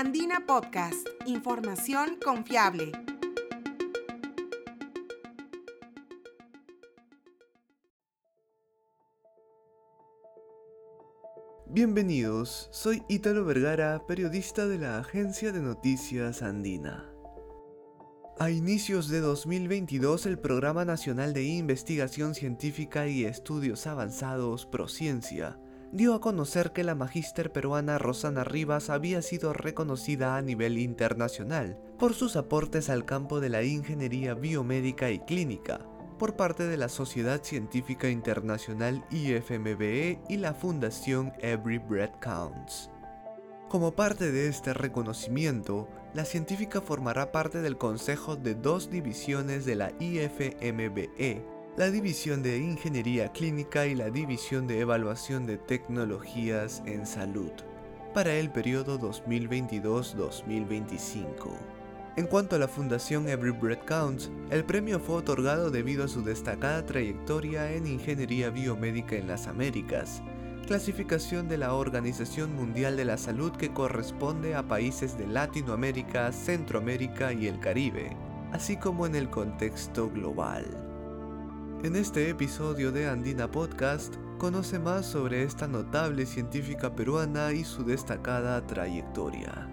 Andina Podcast, información confiable. Bienvenidos, soy Ítalo Vergara, periodista de la agencia de noticias Andina. A inicios de 2022, el Programa Nacional de Investigación Científica y Estudios Avanzados, Prociencia, dio a conocer que la magíster peruana Rosana Rivas había sido reconocida a nivel internacional por sus aportes al campo de la ingeniería biomédica y clínica, por parte de la Sociedad Científica Internacional IFMBE y la Fundación Every Breath Counts. Como parte de este reconocimiento, la científica formará parte del consejo de dos divisiones de la IFMBE, la División de Ingeniería Clínica y la División de Evaluación de Tecnologías en Salud, para el periodo 2022-2025. En cuanto a la Fundación Every Breath Counts, el premio fue otorgado debido a su destacada trayectoria en ingeniería biomédica en las Américas, clasificación de la Organización Mundial de la Salud que corresponde a países de Latinoamérica, Centroamérica y el Caribe, así como en el contexto global. En este episodio de Andina Podcast, conoce más sobre esta notable científica peruana y su destacada trayectoria.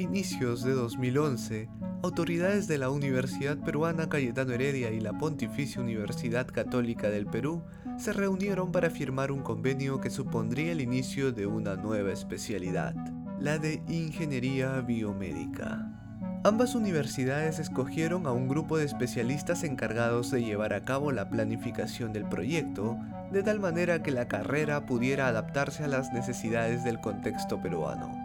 Inicios de 2011, autoridades de la Universidad Peruana Cayetano Heredia y la Pontificia Universidad Católica del Perú se reunieron para firmar un convenio que supondría el inicio de una nueva especialidad, la de Ingeniería Biomédica. Ambas universidades escogieron a un grupo de especialistas encargados de llevar a cabo la planificación del proyecto, de tal manera que la carrera pudiera adaptarse a las necesidades del contexto peruano.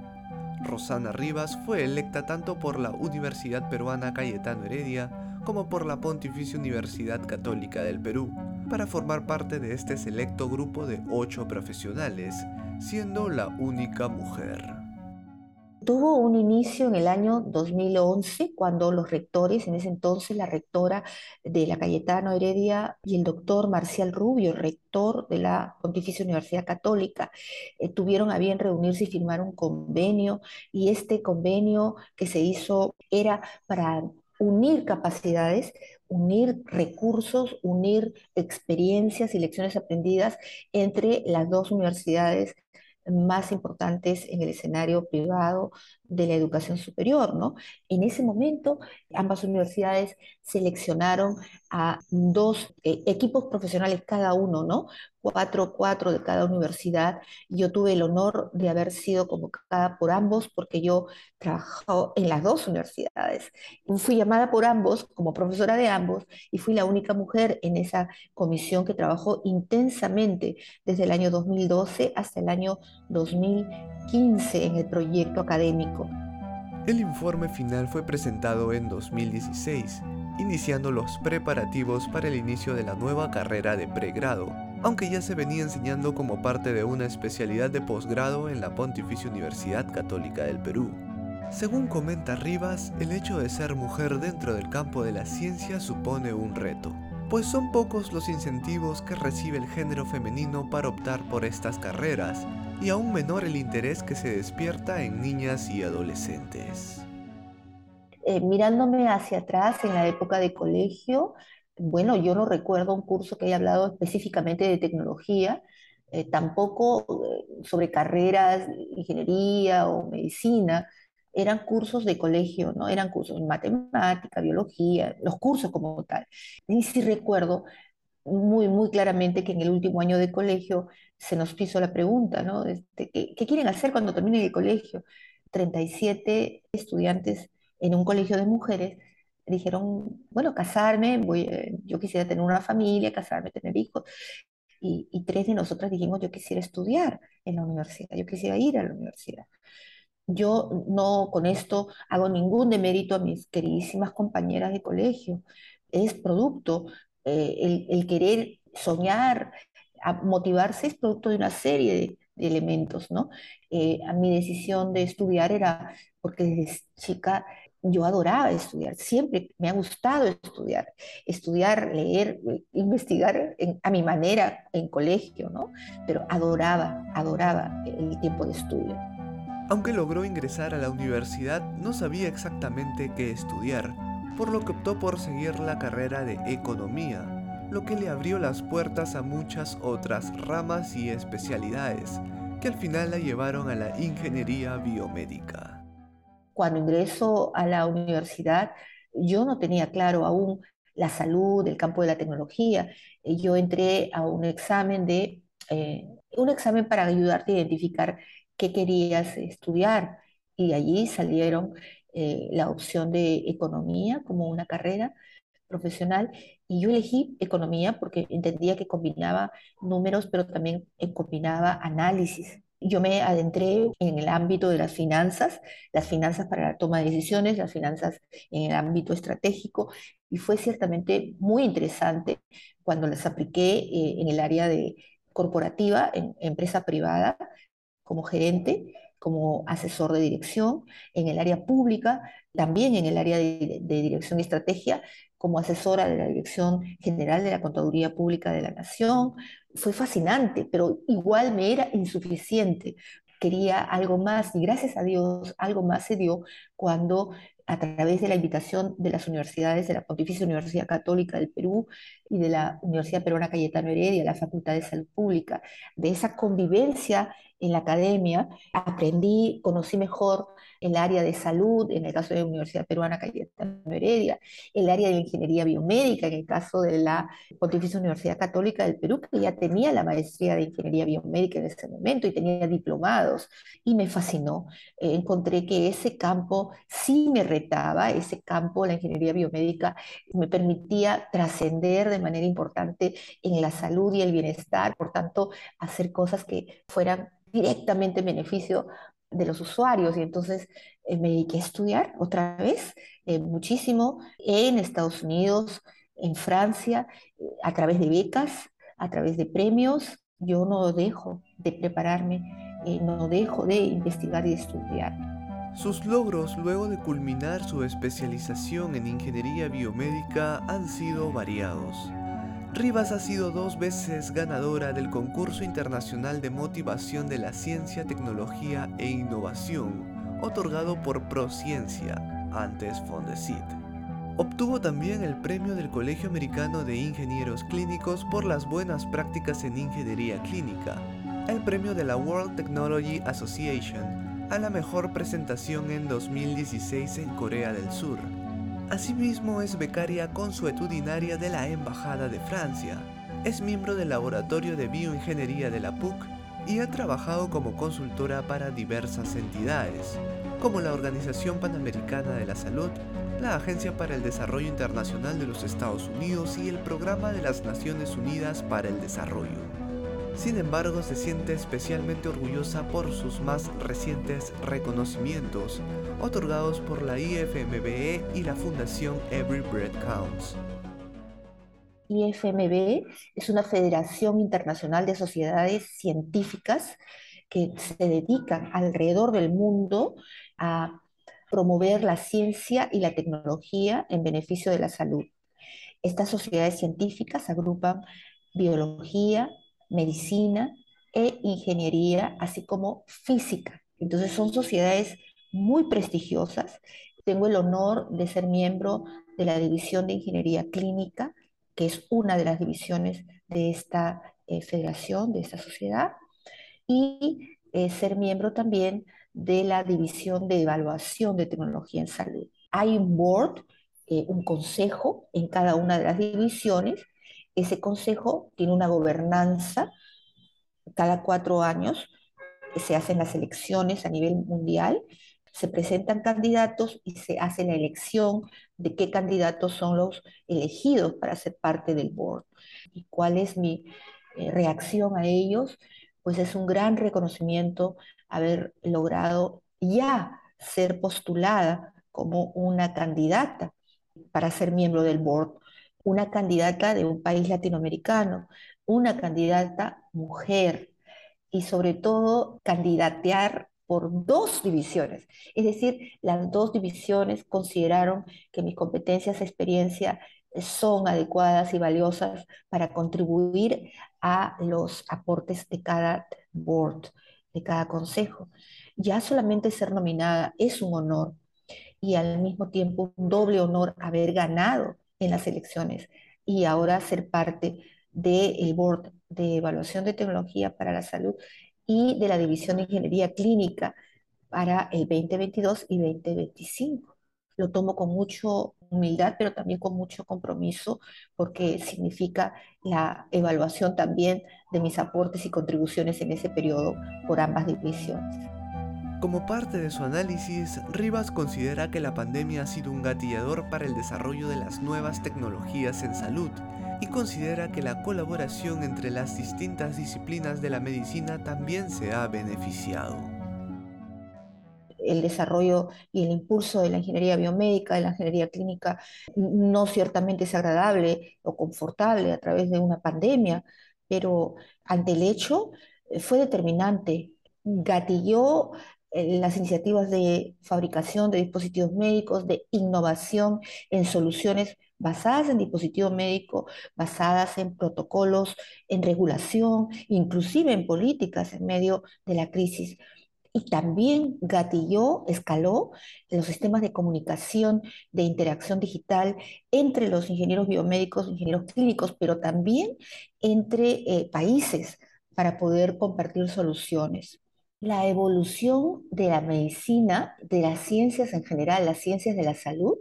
Rosana Rivas fue electa tanto por la Universidad Peruana Cayetano Heredia como por la Pontificia Universidad Católica del Perú, para formar parte de este selecto grupo de ocho profesionales, siendo la única mujer. Tuvo un inicio en el año 2011, cuando los rectores, en ese entonces la rectora de la Cayetano Heredia y el doctor Marcial Rubio, rector de la Pontificia Universidad Católica, eh, tuvieron a bien reunirse y firmar un convenio, y este convenio que se hizo era para unir capacidades, unir recursos, unir experiencias y lecciones aprendidas entre las dos universidades más importantes en el escenario privado de la educación superior, ¿no? En ese momento, ambas universidades seleccionaron a dos eh, equipos profesionales cada uno, ¿no? Cuatro, cuatro de cada universidad. Yo tuve el honor de haber sido convocada por ambos porque yo trabajo en las dos universidades. Fui llamada por ambos como profesora de ambos y fui la única mujer en esa comisión que trabajó intensamente desde el año 2012 hasta el año 2015 en el proyecto académico. El informe final fue presentado en 2016, iniciando los preparativos para el inicio de la nueva carrera de pregrado, aunque ya se venía enseñando como parte de una especialidad de posgrado en la Pontificia Universidad Católica del Perú. Según comenta Rivas, el hecho de ser mujer dentro del campo de la ciencia supone un reto, pues son pocos los incentivos que recibe el género femenino para optar por estas carreras, y aún menor el interés que se despierta en niñas y adolescentes. Eh, mirándome hacia atrás en la época de colegio, bueno, yo no recuerdo un curso que haya hablado específicamente de tecnología, eh, tampoco eh, sobre carreras, ingeniería o medicina, eran cursos de colegio, ¿no? Eran cursos de matemática, biología, los cursos como tal. Y sí recuerdo muy, muy claramente que en el último año de colegio se nos hizo la pregunta, ¿no? Este, ¿qué, quieren hacer cuando terminen el colegio? 37 estudiantes en un colegio de mujeres dijeron, bueno, casarme, voy, eh, yo quisiera tener una familia, casarme, tener hijos. Y, y, tres de nosotras dijimos, yo quisiera estudiar en la universidad, yo quisiera ir a la universidad. Yo no con esto hago ningún demérito a mis queridísimas compañeras de colegio, es producto eh, el, querer soñar, a motivarse es producto de una serie de, elementos, ¿no? Eh, a mi decisión de estudiar era porque desde chica yo adoraba estudiar, siempre me ha gustado estudiar, estudiar, leer, investigar a mi manera en colegio, ¿no? Pero adoraba, adoraba el tiempo de estudio. Aunque logró ingresar a la universidad, no sabía exactamente qué estudiar, por lo que optó por seguir la carrera de economía, lo que le abrió las puertas a muchas otras ramas y especialidades, que al final la llevaron a la ingeniería biomédica. Cuando ingreso a la universidad, yo no tenía claro aún la salud, el campo de la tecnología. Yo entré a un examen de eh, un examen para ayudarte a identificar qué querías estudiar y allí salieron eh, la opción de economía como una carrera profesional y yo elegí economía porque entendía que combinaba números, pero también combinaba análisis. Yo me adentré en el ámbito de las finanzas, las finanzas para la toma de decisiones, las finanzas en el ámbito estratégico, y fue ciertamente muy interesante cuando las apliqué eh, en el área de corporativa, en empresa privada, como gerente, como asesor de dirección, en el área pública, también en el área de, de dirección y estrategia, como asesora de la Dirección General de la Contaduría Pública de la Nación. Fue fascinante, pero igual me era insuficiente. Quería algo más y gracias a Dios algo más se dio cuando a través de la invitación de las universidades, de la Pontificia Universidad Católica del Perú y de la Universidad Peruana Cayetano Heredia, la Facultad de Salud Pública, de esa convivencia en la academia, aprendí, conocí mejor el área de salud, en el caso de la Universidad Peruana Cayetano Heredia, el área de ingeniería biomédica, en el caso de la Pontificia Universidad Católica del Perú, que ya tenía la maestría de ingeniería biomédica en ese momento y tenía diplomados, y me fascinó. Eh, encontré que ese campo sí me retaba, ese campo, la ingeniería biomédica, me permitía trascender de manera importante en la salud y el bienestar, por tanto, hacer cosas que fueran directamente en beneficio de los usuarios y entonces eh, me dediqué a estudiar otra vez eh, muchísimo en Estados Unidos, en Francia, eh, a través de becas, a través de premios. Yo no dejo de prepararme, no dejo de investigar y estudiar. Sus logros luego de culminar su especialización en ingeniería biomédica han sido variados. Rivas ha sido dos veces ganadora del concurso internacional de motivación de la ciencia, tecnología e innovación, otorgado por Prociencia, antes Fondesit. Obtuvo también el premio del Colegio Americano de Ingenieros Clínicos por las buenas prácticas en ingeniería clínica, el premio de la World Technology Association a la mejor presentación en 2016 en Corea del Sur, Asimismo es becaria consuetudinaria de la Embajada de Francia, es miembro del Laboratorio de Bioingeniería de la PUC y ha trabajado como consultora para diversas entidades, como la Organización Panamericana de la Salud, la Agencia para el Desarrollo Internacional de los Estados Unidos y el Programa de las Naciones Unidas para el Desarrollo. Sin embargo, se siente especialmente orgullosa por sus más recientes reconocimientos, otorgados por la IFMBE y la Fundación Every Breath Counts. IFMB es una federación internacional de sociedades científicas que se dedican alrededor del mundo a promover la ciencia y la tecnología en beneficio de la salud. Estas sociedades científicas agrupan biología, medicina e ingeniería, así como física. Entonces son sociedades muy prestigiosas. Tengo el honor de ser miembro de la División de Ingeniería Clínica, que es una de las divisiones de esta eh, federación, de esta sociedad, y eh, ser miembro también de la División de Evaluación de Tecnología en Salud. Hay un board, eh, un consejo en cada una de las divisiones ese consejo tiene una gobernanza cada cuatro años, se hacen las elecciones a nivel mundial, se presentan candidatos y se hace la elección de qué candidatos son los elegidos para ser parte del board. ¿Y cuál es mi eh, reacción a ellos? Pues es un gran reconocimiento haber logrado ya ser postulada como una candidata para ser miembro del board una candidata de un país latinoamericano, una candidata mujer y sobre todo candidatear por dos divisiones. Es decir, las dos divisiones consideraron que mis competencias e experiencia son adecuadas y valiosas para contribuir a los aportes de cada board, de cada consejo. Ya solamente ser nominada es un honor y al mismo tiempo un doble honor haber ganado en las elecciones y ahora ser parte del board de evaluación de tecnología para la salud y de la división de ingeniería clínica para el 2022 y 2025. Lo tomo con mucha humildad, pero también con mucho compromiso, porque significa la evaluación también de mis aportes y contribuciones en ese periodo por ambas divisiones. Como parte de su análisis, Rivas considera que la pandemia ha sido un gatillador para el desarrollo de las nuevas tecnologías en salud y considera que la colaboración entre las distintas disciplinas de la medicina también se ha beneficiado. El desarrollo y el impulso de la ingeniería biomédica, de la ingeniería clínica, no ciertamente es agradable o confortable a través de una pandemia, pero ante el hecho fue determinante, gatilló las iniciativas de fabricación de dispositivos médicos, de innovación en soluciones basadas en dispositivo médico, basadas en protocolos, en regulación, inclusive en políticas en medio de la crisis. Y también gatilló, escaló los sistemas de comunicación, de interacción digital entre los ingenieros biomédicos, ingenieros clínicos, pero también entre eh, países para poder compartir soluciones la evolución de la medicina, de las ciencias en general, las ciencias de la salud,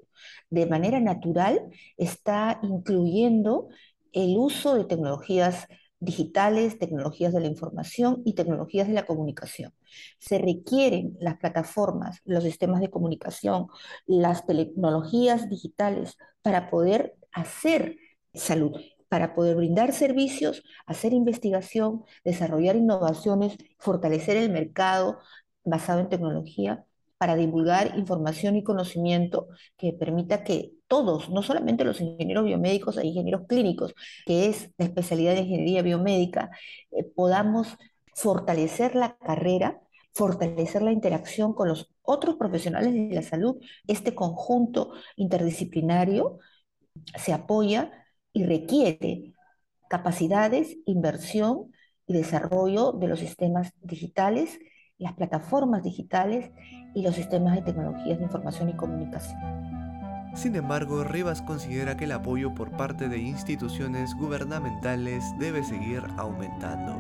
de manera natural está incluyendo el uso de tecnologías digitales, tecnologías de la información y tecnologías de la comunicación. Se requieren las plataformas, los sistemas de comunicación, las tecnologías digitales para poder hacer salud para poder brindar servicios, hacer investigación, desarrollar innovaciones, fortalecer el mercado basado en tecnología, para divulgar información y conocimiento que permita que todos, no solamente los ingenieros biomédicos e ingenieros clínicos, que es la especialidad de ingeniería biomédica, eh, podamos fortalecer la carrera, fortalecer la interacción con los otros profesionales de la salud. Este conjunto interdisciplinario se apoya y requiere capacidades, inversión y desarrollo de los sistemas digitales, las plataformas digitales y los sistemas de tecnologías de información y comunicación. Sin embargo, Rivas considera que el apoyo por parte de instituciones gubernamentales debe seguir aumentando.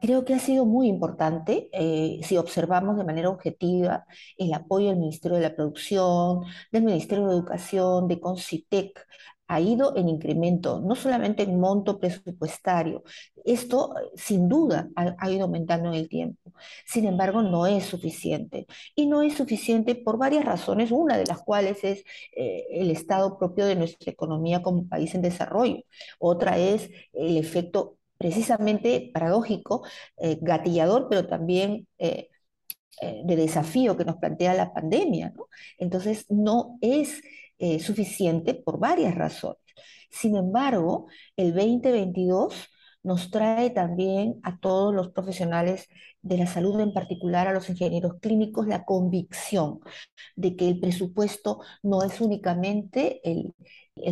Creo que ha sido muy importante, eh, si observamos de manera objetiva, el apoyo del Ministerio de la Producción, del Ministerio de Educación, de Concitec, ha ido en incremento, no solamente en monto presupuestario. Esto, sin duda, ha, ido aumentando en el tiempo. Sin embargo, no es suficiente. Y no es suficiente por varias razones, una de las cuales es eh, el estado propio de nuestra economía como país en desarrollo. Otra es el efecto precisamente paradójico, eh, gatillador, pero también... Eh, de desafío que nos plantea la pandemia. Entonces, no es eh, suficiente por varias razones. Sin embargo, el 2022 nos trae también a todos los profesionales de la salud, en particular a los ingenieros clínicos, la convicción de que el presupuesto no es únicamente el,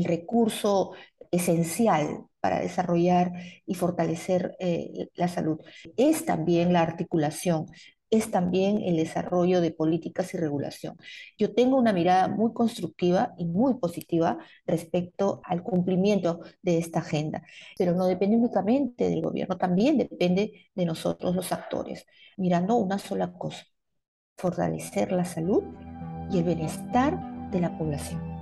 recurso esencial para desarrollar y fortalecer eh, la salud. Es también la articulación es también el desarrollo de políticas y regulación. Yo tengo una mirada muy constructiva y muy positiva respecto al cumplimiento de esta agenda, pero no depende únicamente del gobierno, también depende de nosotros los actores, mirando una sola cosa, fortalecer la salud y el bienestar de la población.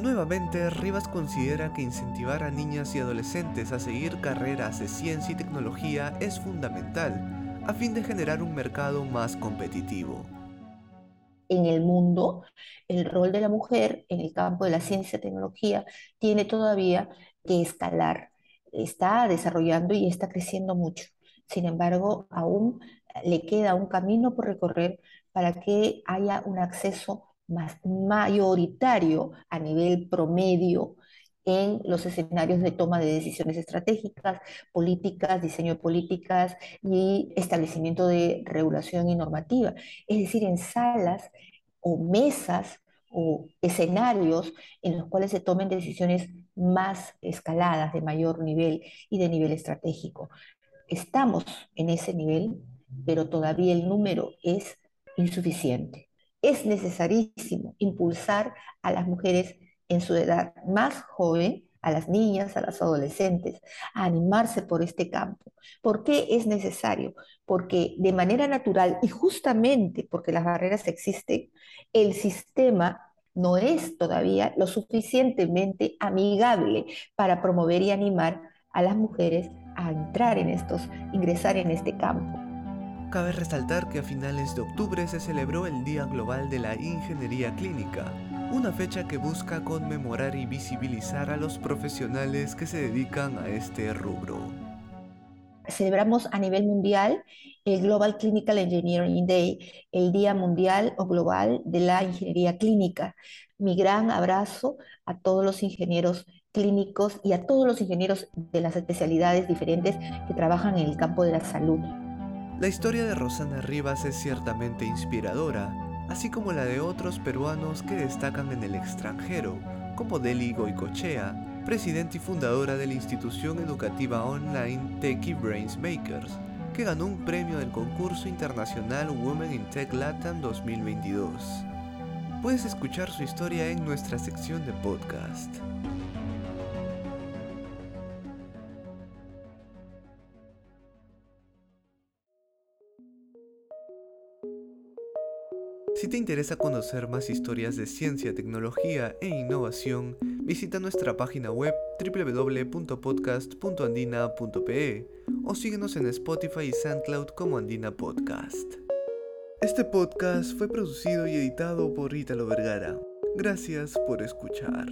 Nuevamente, Rivas considera que incentivar a niñas y adolescentes a seguir carreras de ciencia y tecnología es fundamental a fin de generar un mercado más competitivo. En el mundo, el rol de la mujer en el campo de la ciencia y tecnología tiene todavía que escalar. Está desarrollando y está creciendo mucho. Sin embargo, aún le queda un camino por recorrer para que haya un acceso más mayoritario a nivel promedio en los escenarios de toma de decisiones estratégicas, políticas, diseño de políticas y establecimiento de regulación y normativa. Es decir, en salas o mesas o escenarios en los cuales se tomen decisiones más escaladas, de mayor nivel y de nivel estratégico. Estamos en ese nivel, pero todavía el número es insuficiente. Es necesarísimo impulsar a las mujeres en su edad más joven, a las niñas, a las adolescentes, a animarse por este campo. ¿Por qué es necesario? Porque de manera natural y justamente porque las barreras existen, el sistema no es todavía lo suficientemente amigable para promover y animar a las mujeres a entrar en estos, ingresar en este campo. Cabe resaltar que a finales de octubre se celebró el Día Global de la Ingeniería Clínica, una fecha que busca conmemorar y visibilizar a los profesionales que se dedican a este rubro. Celebramos a nivel mundial el Global Clinical Engineering Day, el Día Mundial o Global de la Ingeniería Clínica. Mi gran abrazo a todos los ingenieros clínicos y a todos los ingenieros de las especialidades diferentes que trabajan en el campo de la salud. La historia de Rosana Rivas es ciertamente inspiradora, así como la de otros peruanos que destacan en el extranjero, como Deli Goicochea, presidente y fundadora de la institución educativa online Techie Brains Makers, que ganó un premio del concurso internacional Women in Tech Latam 2022. Puedes escuchar su historia en nuestra sección de podcast. Si te interesa conocer más historias de ciencia, tecnología e innovación, visita nuestra página web www.podcast.andina.pe o síguenos en Spotify y SoundCloud como Andina Podcast. Este podcast fue producido y editado por Ítalo Vergara. Gracias por escuchar.